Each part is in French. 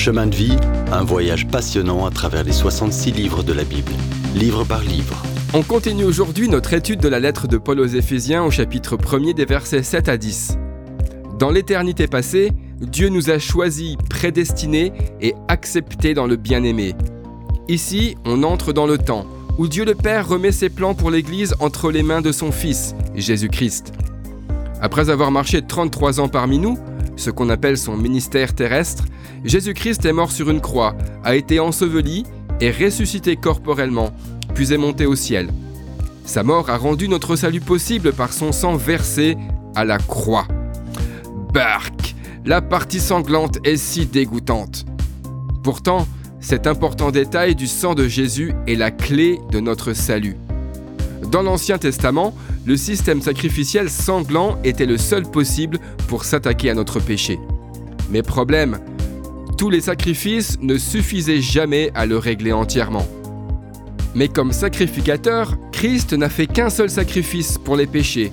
Chemin de vie, un voyage passionnant à travers les 66 livres de la Bible, livre par livre. On continue aujourd'hui notre étude de la lettre de Paul aux Éphésiens au chapitre 1er des versets 7 à 10. Dans l'éternité passée, Dieu nous a choisis, prédestinés et acceptés dans le bien-aimé. Ici, on entre dans le temps où Dieu le Père remet ses plans pour l'Église entre les mains de son Fils, Jésus-Christ. Après avoir marché 33 ans parmi nous, ce qu'on appelle son ministère terrestre, Jésus-Christ est mort sur une croix, a été enseveli et ressuscité corporellement, puis est monté au ciel. Sa mort a rendu notre salut possible par son sang versé à la croix. Bark La partie sanglante est si dégoûtante. Pourtant, cet important détail du sang de Jésus est la clé de notre salut. Dans l'Ancien Testament, le système sacrificiel sanglant était le seul possible pour s'attaquer à notre péché. Mais problème, tous les sacrifices ne suffisaient jamais à le régler entièrement. Mais comme sacrificateur, Christ n'a fait qu'un seul sacrifice pour les péchés,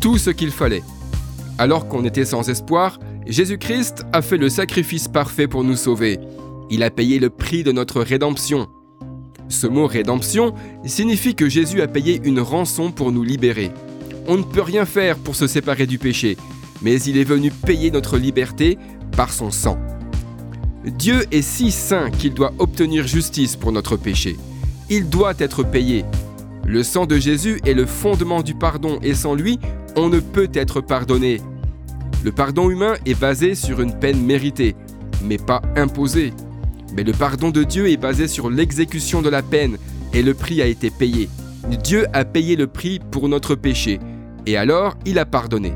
tout ce qu'il fallait. Alors qu'on était sans espoir, Jésus-Christ a fait le sacrifice parfait pour nous sauver. Il a payé le prix de notre rédemption. Ce mot rédemption signifie que Jésus a payé une rançon pour nous libérer. On ne peut rien faire pour se séparer du péché, mais il est venu payer notre liberté par son sang. Dieu est si saint qu'il doit obtenir justice pour notre péché. Il doit être payé. Le sang de Jésus est le fondement du pardon et sans lui, on ne peut être pardonné. Le pardon humain est basé sur une peine méritée, mais pas imposée. Mais le pardon de Dieu est basé sur l'exécution de la peine et le prix a été payé. Dieu a payé le prix pour notre péché et alors il a pardonné.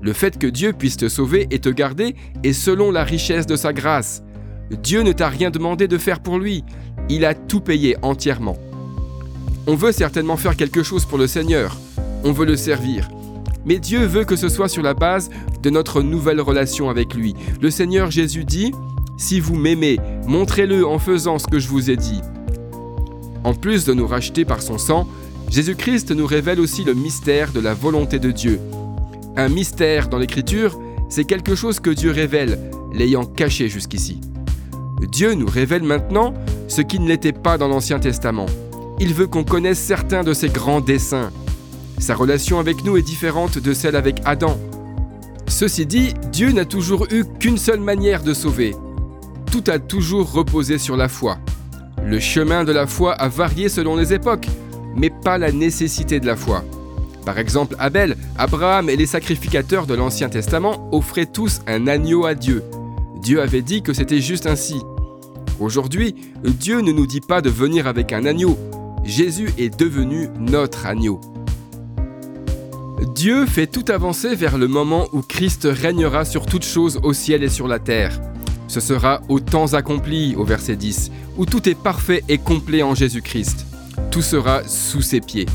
Le fait que Dieu puisse te sauver et te garder est selon la richesse de sa grâce. Dieu ne t'a rien demandé de faire pour lui, il a tout payé entièrement. On veut certainement faire quelque chose pour le Seigneur, on veut le servir, mais Dieu veut que ce soit sur la base de notre nouvelle relation avec lui. Le Seigneur Jésus dit, si vous m'aimez, montrez-le en faisant ce que je vous ai dit. En plus de nous racheter par son sang, Jésus-Christ nous révèle aussi le mystère de la volonté de Dieu. Un mystère dans l'Écriture, c'est quelque chose que Dieu révèle, l'ayant caché jusqu'ici. Dieu nous révèle maintenant ce qui ne l'était pas dans l'Ancien Testament. Il veut qu'on connaisse certains de ses grands desseins. Sa relation avec nous est différente de celle avec Adam. Ceci dit, Dieu n'a toujours eu qu'une seule manière de sauver, tout a toujours reposé sur la foi. Le chemin de la foi a varié selon les époques, mais pas la nécessité de la foi. Par exemple, Abel, Abraham et les sacrificateurs de l'Ancien Testament offraient tous un agneau à Dieu. Dieu avait dit que c'était juste ainsi. Aujourd'hui, Dieu ne nous dit pas de venir avec un agneau. Jésus est devenu notre agneau. Dieu fait tout avancer vers le moment où Christ régnera sur toutes choses au ciel et sur la terre. Ce sera au temps accompli, au verset 10, où tout est parfait et complet en Jésus-Christ. Tout sera sous ses pieds.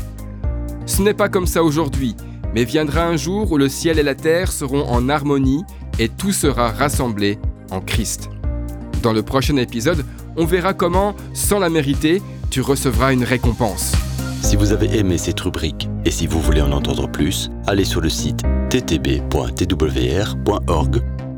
Ce n'est pas comme ça aujourd'hui, mais viendra un jour où le ciel et la terre seront en harmonie et tout sera rassemblé en Christ. Dans le prochain épisode, on verra comment, sans la mériter, tu recevras une récompense. Si vous avez aimé cette rubrique et si vous voulez en entendre plus, allez sur le site ttb.twr.org